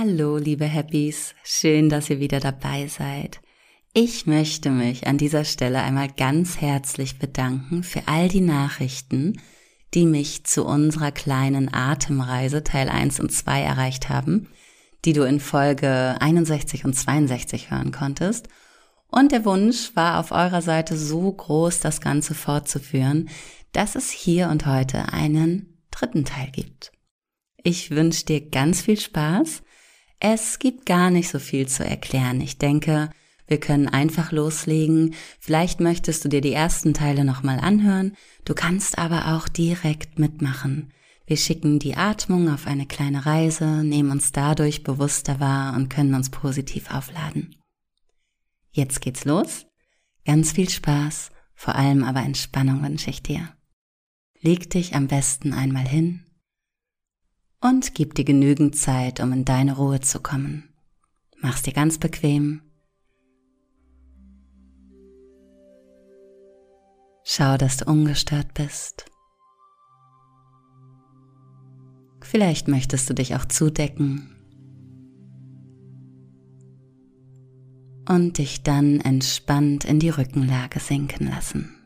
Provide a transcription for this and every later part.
Hallo, liebe Happys, schön, dass ihr wieder dabei seid. Ich möchte mich an dieser Stelle einmal ganz herzlich bedanken für all die Nachrichten, die mich zu unserer kleinen Atemreise Teil 1 und 2 erreicht haben, die du in Folge 61 und 62 hören konntest. Und der Wunsch war auf eurer Seite so groß, das Ganze fortzuführen, dass es hier und heute einen dritten Teil gibt. Ich wünsche dir ganz viel Spaß es gibt gar nicht so viel zu erklären. Ich denke, wir können einfach loslegen. Vielleicht möchtest du dir die ersten Teile nochmal anhören. Du kannst aber auch direkt mitmachen. Wir schicken die Atmung auf eine kleine Reise, nehmen uns dadurch bewusster wahr und können uns positiv aufladen. Jetzt geht's los. Ganz viel Spaß, vor allem aber Entspannung wünsche ich dir. Leg dich am besten einmal hin und gib dir genügend Zeit, um in deine Ruhe zu kommen. Mach's dir ganz bequem. Schau, dass du ungestört bist. Vielleicht möchtest du dich auch zudecken und dich dann entspannt in die Rückenlage sinken lassen.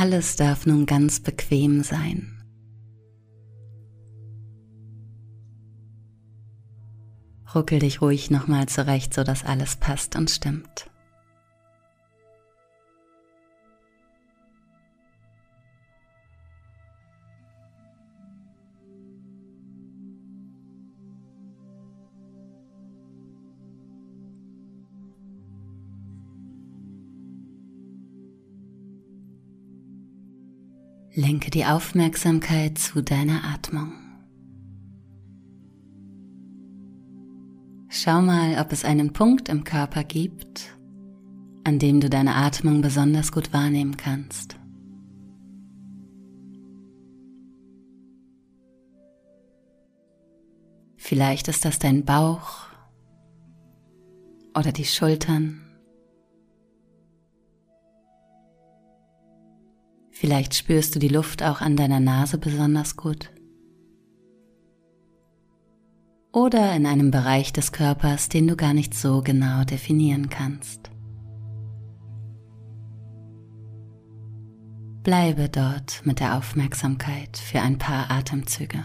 Alles darf nun ganz bequem sein. Ruckel dich ruhig nochmal zurecht, sodass alles passt und stimmt. Lenke die Aufmerksamkeit zu deiner Atmung. Schau mal, ob es einen Punkt im Körper gibt, an dem du deine Atmung besonders gut wahrnehmen kannst. Vielleicht ist das dein Bauch oder die Schultern Vielleicht spürst du die Luft auch an deiner Nase besonders gut. Oder in einem Bereich des Körpers, den du gar nicht so genau definieren kannst. Bleibe dort mit der Aufmerksamkeit für ein paar Atemzüge.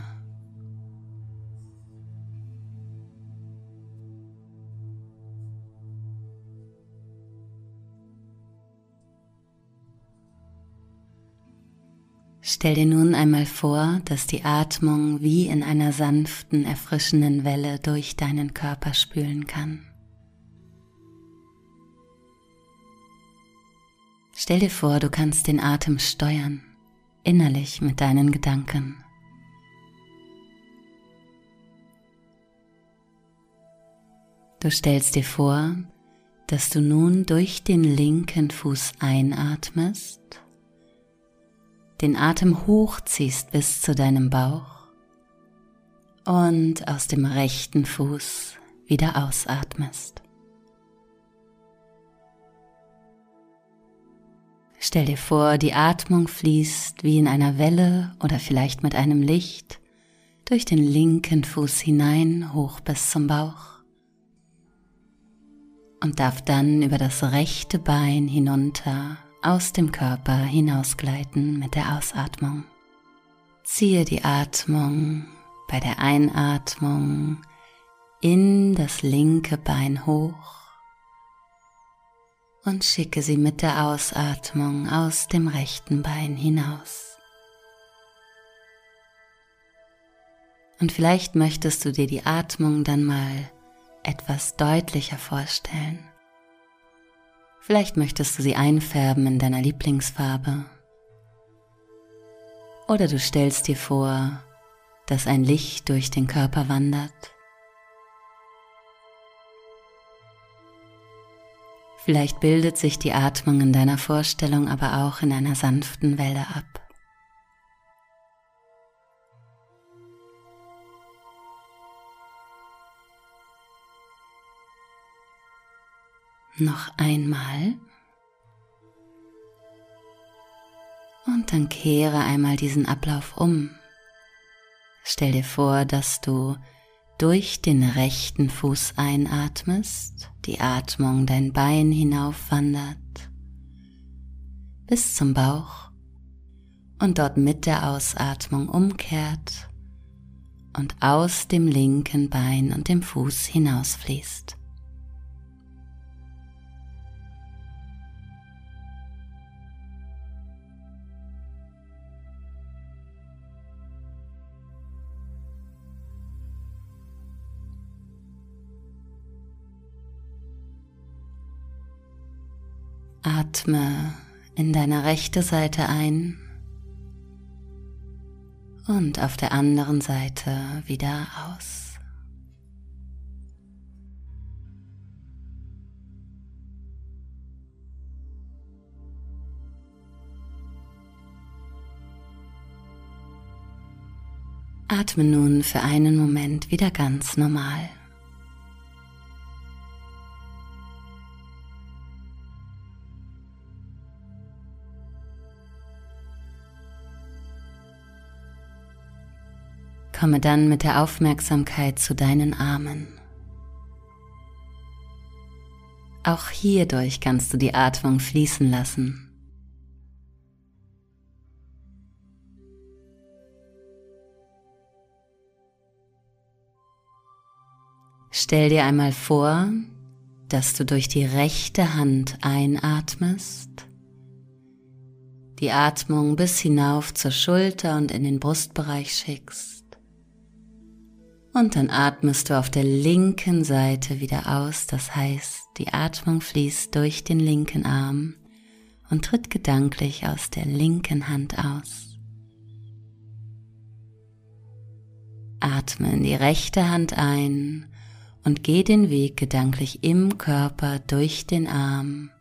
Stell dir nun einmal vor, dass die Atmung wie in einer sanften, erfrischenden Welle durch deinen Körper spülen kann. Stell dir vor, du kannst den Atem steuern, innerlich mit deinen Gedanken. Du stellst dir vor, dass du nun durch den linken Fuß einatmest den Atem hochziehst bis zu deinem Bauch und aus dem rechten Fuß wieder ausatmest. Stell dir vor, die Atmung fließt wie in einer Welle oder vielleicht mit einem Licht durch den linken Fuß hinein hoch bis zum Bauch und darf dann über das rechte Bein hinunter aus dem Körper hinausgleiten mit der Ausatmung. Ziehe die Atmung bei der Einatmung in das linke Bein hoch und schicke sie mit der Ausatmung aus dem rechten Bein hinaus. Und vielleicht möchtest du dir die Atmung dann mal etwas deutlicher vorstellen. Vielleicht möchtest du sie einfärben in deiner Lieblingsfarbe. Oder du stellst dir vor, dass ein Licht durch den Körper wandert. Vielleicht bildet sich die Atmung in deiner Vorstellung aber auch in einer sanften Welle ab. Noch einmal. Und dann kehre einmal diesen Ablauf um. Stell dir vor, dass du durch den rechten Fuß einatmest, die Atmung dein Bein hinaufwandert bis zum Bauch und dort mit der Ausatmung umkehrt und aus dem linken Bein und dem Fuß hinausfließt. Atme in deine rechte Seite ein und auf der anderen Seite wieder aus. Atme nun für einen Moment wieder ganz normal. Komme dann mit der Aufmerksamkeit zu deinen Armen. Auch hierdurch kannst du die Atmung fließen lassen. Stell dir einmal vor, dass du durch die rechte Hand einatmest, die Atmung bis hinauf zur Schulter und in den Brustbereich schickst. Und dann atmest du auf der linken Seite wieder aus, das heißt, die Atmung fließt durch den linken Arm und tritt gedanklich aus der linken Hand aus. Atme in die rechte Hand ein und geh den Weg gedanklich im Körper durch den Arm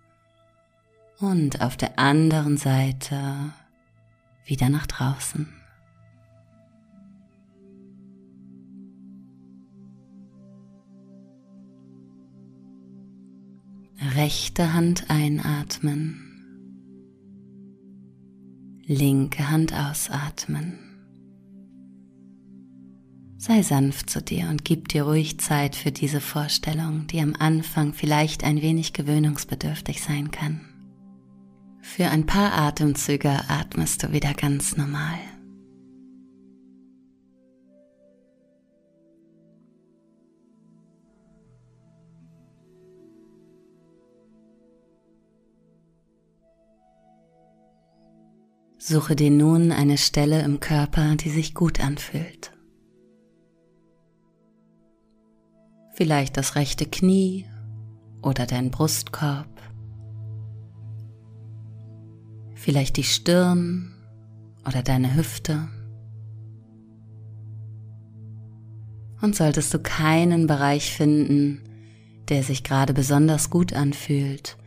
und auf der anderen Seite wieder nach draußen. Rechte Hand einatmen, linke Hand ausatmen. Sei sanft zu dir und gib dir ruhig Zeit für diese Vorstellung, die am Anfang vielleicht ein wenig gewöhnungsbedürftig sein kann. Für ein paar Atemzüge atmest du wieder ganz normal. Suche dir nun eine Stelle im Körper, die sich gut anfühlt. Vielleicht das rechte Knie oder dein Brustkorb. Vielleicht die Stirn oder deine Hüfte. Und solltest du keinen Bereich finden, der sich gerade besonders gut anfühlt,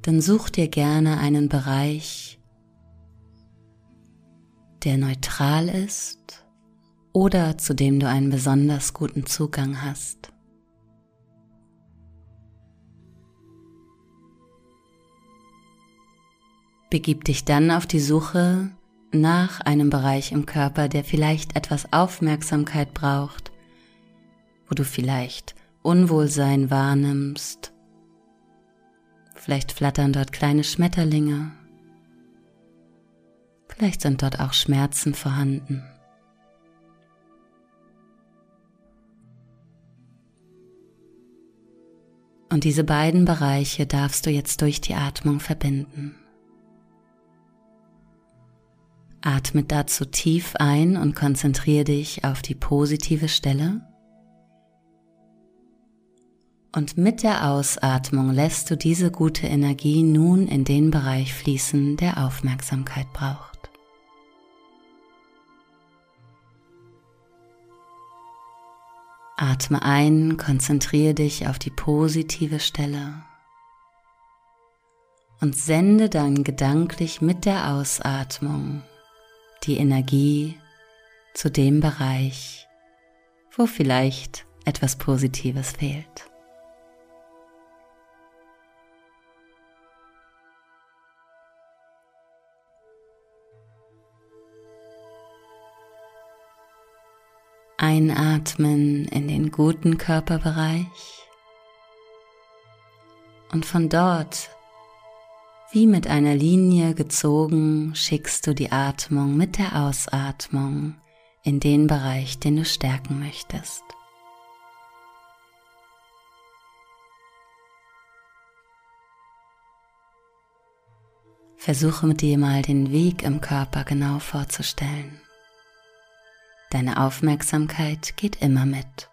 dann such dir gerne einen Bereich, der neutral ist oder zu dem du einen besonders guten Zugang hast. Begib dich dann auf die Suche nach einem Bereich im Körper, der vielleicht etwas Aufmerksamkeit braucht, wo du vielleicht Unwohlsein wahrnimmst. Vielleicht flattern dort kleine Schmetterlinge Vielleicht sind dort auch Schmerzen vorhanden. Und diese beiden Bereiche darfst du jetzt durch die Atmung verbinden. Atme dazu tief ein und konzentriere dich auf die positive Stelle. Und mit der Ausatmung lässt du diese gute Energie nun in den Bereich fließen, der Aufmerksamkeit braucht. Atme ein, konzentriere dich auf die positive Stelle und sende dann gedanklich mit der Ausatmung die Energie zu dem Bereich, wo vielleicht etwas Positives fehlt. Einatmen in den guten Körperbereich und von dort, wie mit einer Linie gezogen, schickst du die Atmung mit der Ausatmung in den Bereich, den du stärken möchtest. Versuche mit dir mal den Weg im Körper genau vorzustellen. Deine Aufmerksamkeit geht immer mit.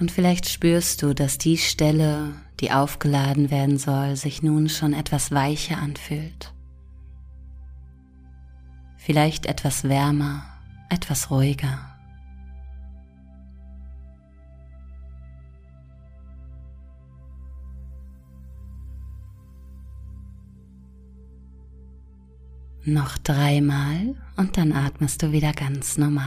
Und vielleicht spürst du, dass die Stelle, die aufgeladen werden soll, sich nun schon etwas weicher anfühlt. Vielleicht etwas wärmer, etwas ruhiger. Noch dreimal und dann atmest du wieder ganz normal.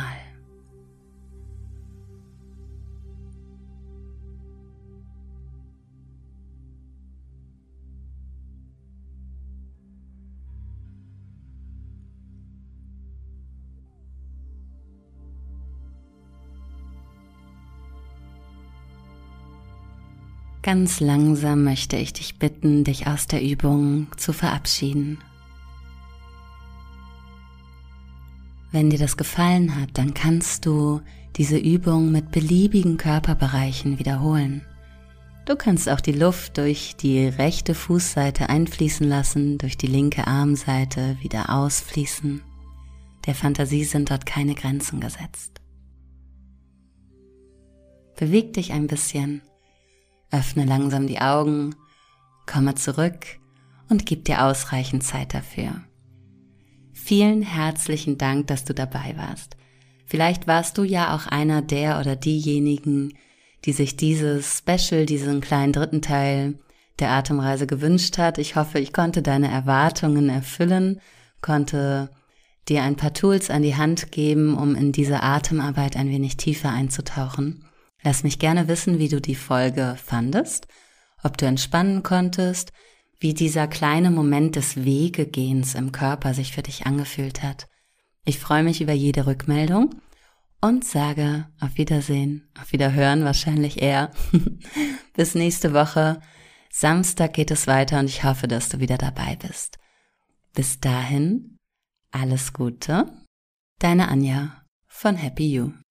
Ganz langsam möchte ich dich bitten, dich aus der Übung zu verabschieden. Wenn dir das gefallen hat, dann kannst du diese Übung mit beliebigen Körperbereichen wiederholen. Du kannst auch die Luft durch die rechte Fußseite einfließen lassen, durch die linke Armseite wieder ausfließen. Der Fantasie sind dort keine Grenzen gesetzt. Beweg dich ein bisschen Öffne langsam die Augen, komme zurück und gib dir ausreichend Zeit dafür. Vielen herzlichen Dank, dass du dabei warst. Vielleicht warst du ja auch einer der oder diejenigen, die sich dieses Special, diesen kleinen dritten Teil der Atemreise gewünscht hat. Ich hoffe, ich konnte deine Erwartungen erfüllen, konnte dir ein paar Tools an die Hand geben, um in diese Atemarbeit ein wenig tiefer einzutauchen. Lass mich gerne wissen, wie du die Folge fandest, ob du entspannen konntest, wie dieser kleine Moment des Wegegehens im Körper sich für dich angefühlt hat. Ich freue mich über jede Rückmeldung und sage auf Wiedersehen, auf Wiederhören wahrscheinlich eher. Bis nächste Woche. Samstag geht es weiter und ich hoffe, dass du wieder dabei bist. Bis dahin, alles Gute. Deine Anja von Happy You.